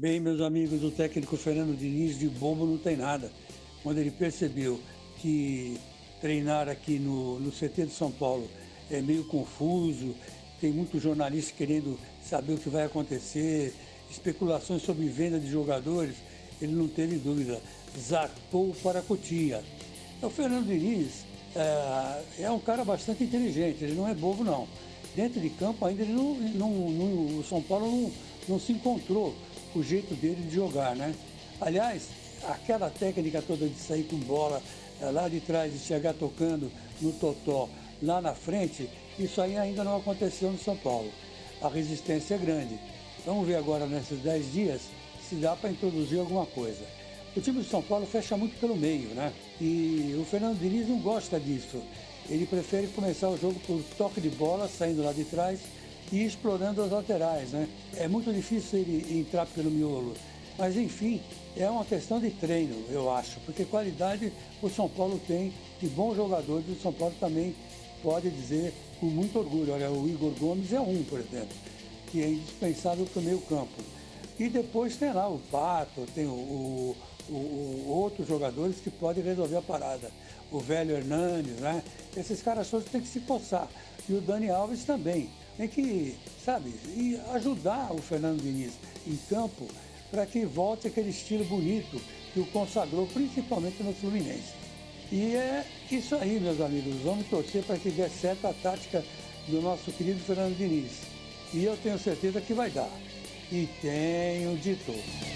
Bem, meus amigos, o técnico Fernando Diniz de bobo não tem nada. Quando ele percebeu que treinar aqui no, no CT de São Paulo é meio confuso, tem muitos jornalistas querendo saber o que vai acontecer, especulações sobre venda de jogadores, ele não teve dúvida, zarpou para Cotia. O Fernando Diniz é, é, um cara bastante inteligente, ele não é bobo não. Dentro de campo ainda ele não, não, não o São Paulo não, não se encontrou o jeito dele de jogar, né? Aliás, aquela técnica toda de sair com bola é, lá de trás e chegar tocando no totó lá na frente, isso aí ainda não aconteceu no São Paulo. A resistência é grande. Vamos ver agora nesses 10 dias se dá para introduzir alguma coisa. O time do São Paulo fecha muito pelo meio, né? E o Fernando Diniz não gosta disso. Ele prefere começar o jogo por toque de bola, saindo lá de trás e explorando as laterais, né? É muito difícil ele entrar pelo miolo. Mas enfim, é uma questão de treino, eu acho, porque qualidade o São Paulo tem de bons jogadores, o São Paulo também pode dizer com muito orgulho. Olha, o Igor Gomes é um, por exemplo, que é indispensável para o meio campo. E depois tem lá o Pato, tem o, o, o, outros jogadores que podem resolver a parada. O velho Hernandes, né? Esses caras todos têm que se coçar. E o Dani Alves também. Tem que, sabe, e ajudar o Fernando Diniz em campo para que volte aquele estilo bonito que o consagrou, principalmente no Fluminense. E é isso aí, meus amigos. Vamos torcer para que dê certo a tática do nosso querido Fernando Diniz. E eu tenho certeza que vai dar e tenho de tudo.